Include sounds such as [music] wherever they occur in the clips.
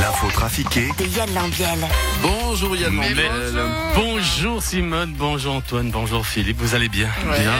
L'info trafiquée De Yann Lambiel. Bonjour Yann Lambert. bonjour. Bonjour Simone, bonjour Antoine, bonjour Philippe, vous allez bien? Ouais. Bien,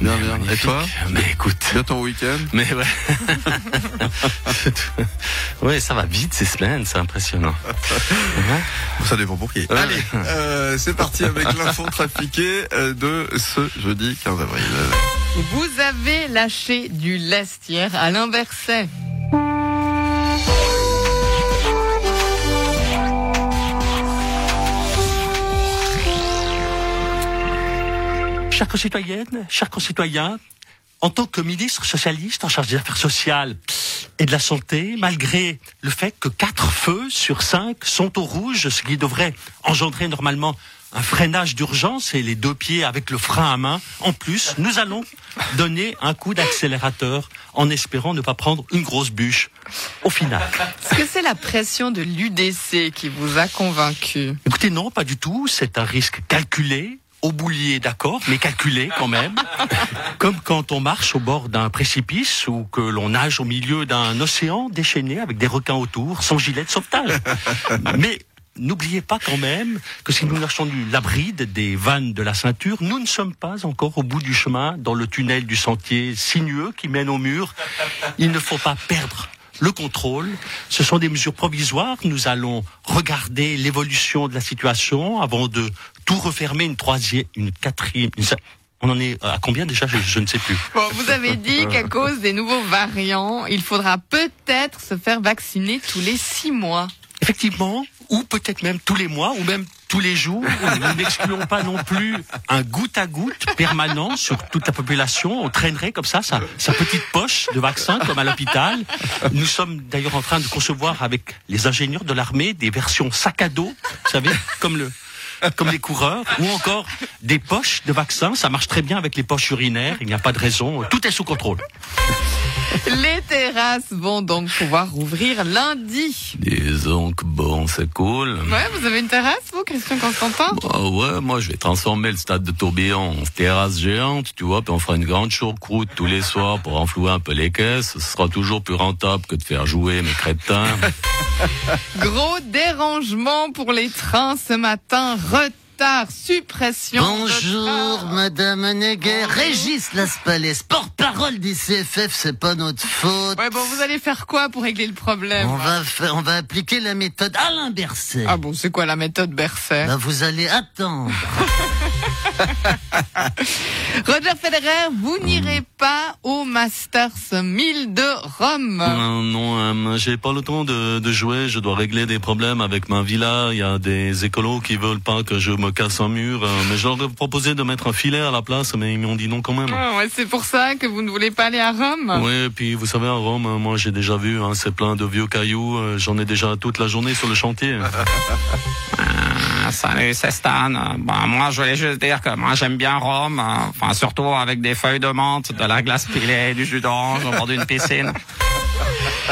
bien. bien, bien. Et toi? Mais écoute. Bien ton week-end? Mais ouais. [laughs] ouais, ça va vite ces semaines, c'est impressionnant. Ça dépend pour qui. Ouais. Allez, euh, c'est parti avec [laughs] l'info trafiquée euh, de ce jeudi 15 avril. Vous avez lâché du lest hier à l'inverset. Chères concitoyennes, chers concitoyens, en tant que ministre socialiste en charge des affaires sociales et de la santé, malgré le fait que quatre feux sur cinq sont au rouge, ce qui devrait engendrer normalement un freinage d'urgence et les deux pieds avec le frein à main, en plus, nous allons donner un coup d'accélérateur en espérant ne pas prendre une grosse bûche au final. Est-ce que c'est la pression de l'UDC qui vous a convaincu? Écoutez, non, pas du tout. C'est un risque calculé, au boulier, d'accord, mais calculé quand même. [laughs] Comme quand on marche au bord d'un précipice ou que l'on nage au milieu d'un océan déchaîné avec des requins autour, sans gilet de sauvetage. [laughs] Mais N'oubliez pas quand même que si nous marchons du labride des vannes de la ceinture, nous ne sommes pas encore au bout du chemin dans le tunnel du sentier sinueux qui mène au mur. Il ne faut pas perdre le contrôle. Ce sont des mesures provisoires. Nous allons regarder l'évolution de la situation avant de tout refermer une troisième, une quatrième. une- on en est à combien déjà? Je, je ne sais plus. Bon, vous avez dit [laughs] qu'à cause des nouveaux variants, il faudra peut-être se faire vacciner tous les six mois. Effectivement, ou peut-être même tous les mois, ou même tous les jours. [laughs] Nous n'excluons pas non plus un goutte à goutte permanent sur toute la population. On traînerait comme ça sa, petite poche de vaccin comme à l'hôpital. Nous sommes d'ailleurs en train de concevoir avec les ingénieurs de l'armée des versions sac à dos, vous savez, comme le comme les coureurs, ou encore des poches de vaccins. Ça marche très bien avec les poches urinaires. Il n'y a pas de raison. Tout est sous contrôle. [laughs] Les terrasses vont donc pouvoir rouvrir lundi. Disons que bon, c'est cool. Ouais, vous avez une terrasse, vous, Christian Constantin? Ah ouais, moi je vais transformer le stade de Tourbillon en terrasse géante, tu vois, puis on fera une grande choucroute tous les soirs pour enflouer un peu les caisses. Ce sera toujours plus rentable que de faire jouer mes crétins. [laughs] Gros dérangement pour les trains ce matin. Suppression. Bonjour. Madame Neguet. Régis Laspalais, porte-parole du CFF, c'est pas notre faute. Ouais, bon, vous allez faire quoi pour régler le problème On va faire, on va appliquer la méthode Alain Berset. Ah bon, c'est quoi la méthode Berset? Bah, vous allez attendre. [laughs] [laughs] Roger Federer, vous n'irez pas au Masters 1000 de Rome. Euh, non, euh, j'ai pas le temps de, de jouer. Je dois régler des problèmes avec ma villa. Il y a des écolos qui veulent pas que je me casse un mur. euh, mais je leur ai proposé de mettre un filet à la place, mais ils m'ont dit non quand même. Ah ouais, c'est pour ça que vous ne voulez pas aller à Rome Oui, puis vous savez, à Rome, euh, moi j'ai déjà vu, hein, c'est plein de vieux cailloux. euh, J'en ai déjà toute la journée sur le chantier. [laughs] Salut, c'est Stan. Bon, moi, je voulais juste dire que moi, j'aime bien Rome. hein. Enfin, surtout avec des feuilles de menthe, de la glace pilée, du jus d'orange au bord d'une piscine.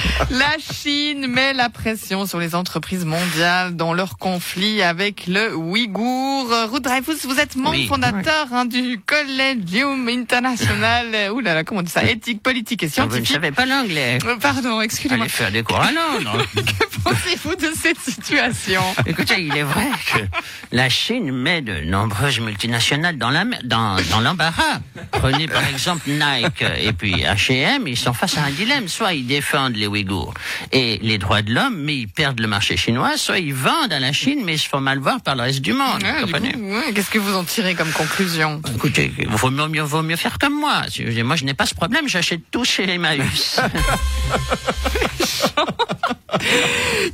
[laughs] La Chine met la pression sur les entreprises mondiales dans leur conflit avec le Ouïghour. Ruth Dreyfus, vous êtes membre Oui. fondateur hein, du Collegium International, [laughs] ouh là là, comment on dit ça, éthique, politique et ne scientifique. savez pas l'anglais. Euh, Pardon, excusez-moi. Allez faire des cours à Londres. [laughs] Que pensez-vous de cette situation? Écoutez, il est vrai que la Chine met de nombreuses multinationales dans l'embarras. Prenez par exemple Nike et puis H&M, ils sont face à un dilemme. Soit ils défendent les Ouïghours et les droits de l'homme, mais ils perdent le marché chinois, soit ils vendent à la Chine, mais ils se font mal voir par le reste du monde. Ouais, vous du comprenez coup, ouais, Qu'est-ce que vous en tirez comme conclusion? Écoutez, vaut mieux, vaut mieux faire comme moi. Moi, je n'ai pas ce problème, j'achète tout chez Emmaüs. [laughs]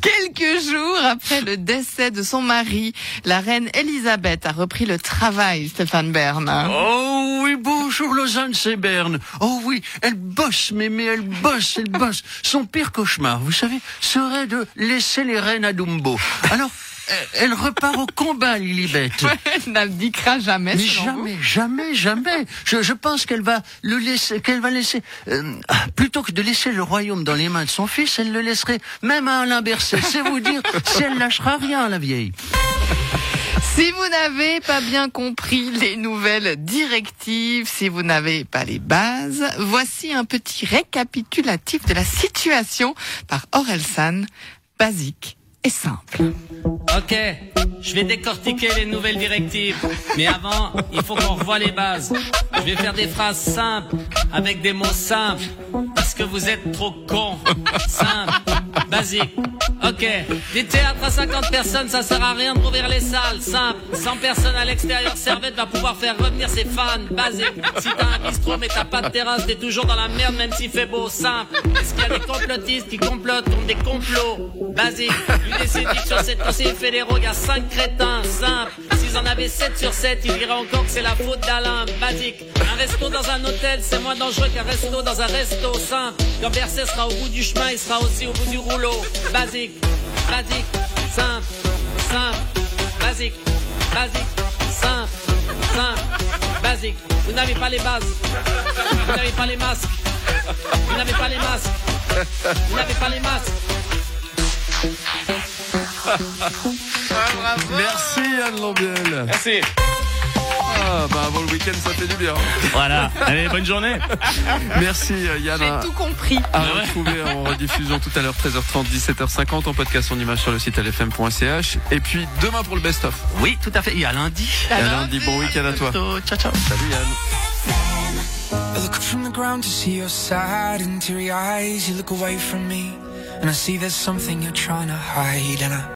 Quelques jours après le décès de son mari, la reine Elisabeth a repris le travail, Stéphane Bern. Oh oui, bonjour Lausanne, c'est Berne. Oh oui, elle bosse, mais elle bosse, elle bosse. Son pire cauchemar, vous savez, serait de laisser les reines à Dumbo. Alors, elle, repart au combat, Lilibet. [laughs] Elle n'abdiquera jamais. Mais vous jamais, jamais, jamais. Je, je pense qu'elle va le laisser, qu'elle va laisser, euh, plutôt que de laisser le royaume dans les mains de son fils, elle le laisserait même à Alain Berset. C'est vous dire si elle lâchera rien, la vieille. Si vous n'avez pas bien compris les nouvelles directives, si vous n'avez pas les bases, voici un petit récapitulatif de la situation par Orelsan, basique et simple. Ok, je vais décortiquer les nouvelles directives. Mais avant, il faut qu'on revoie les bases. Je vais faire des phrases simples, avec des mots simples. Parce que vous êtes trop cons. Simple, basique. Ok, des théâtres à 50 personnes, ça sert à rien de rouvrir les salles. Simple, 100 personnes à l'extérieur, Servette va pouvoir faire revenir ses fans. Basique, si t'as un bistrot mais t'as pas de terrasse, t'es toujours dans la merde même s'il fait beau. Simple, est-ce qu'il y a des complotistes qui complotent contre des complots? Basique, dit que sur cette conseillers fédéraux, y a 5 crétins. Simple, s'ils en avaient 7 sur 7, ils diraient encore que c'est la faute d'Alain. Basique, un resto dans un hôtel, c'est moins dangereux qu'un resto dans un resto. Simple, quand sera au bout du chemin, il sera aussi au bout du rouleau. Basique, basique, simple, simple, basique, basique, simple, simple, basique. Vous n'avez pas les bases, vous n'avez pas les masques, vous n'avez pas les masques, vous n'avez pas les masques. Merci Anne Lambiel. Merci. Ah, bah avant le week-end, ça fait du bien. Voilà. Allez, bonne journée. Merci euh, Yann. J'ai tout compris. à retrouver en rediffusion tout à l'heure 13h30, 17h50 en podcast en image sur le site lfm.ch. Et puis demain pour le best-of. Oui, tout à fait. Et à lundi. Et à lundi, bon week-end à toi. Ciao, ciao. Salut Yann. I look up from the ground to see your sad and teary eyes. You look away from me, and I see there's something you're trying to hide, and I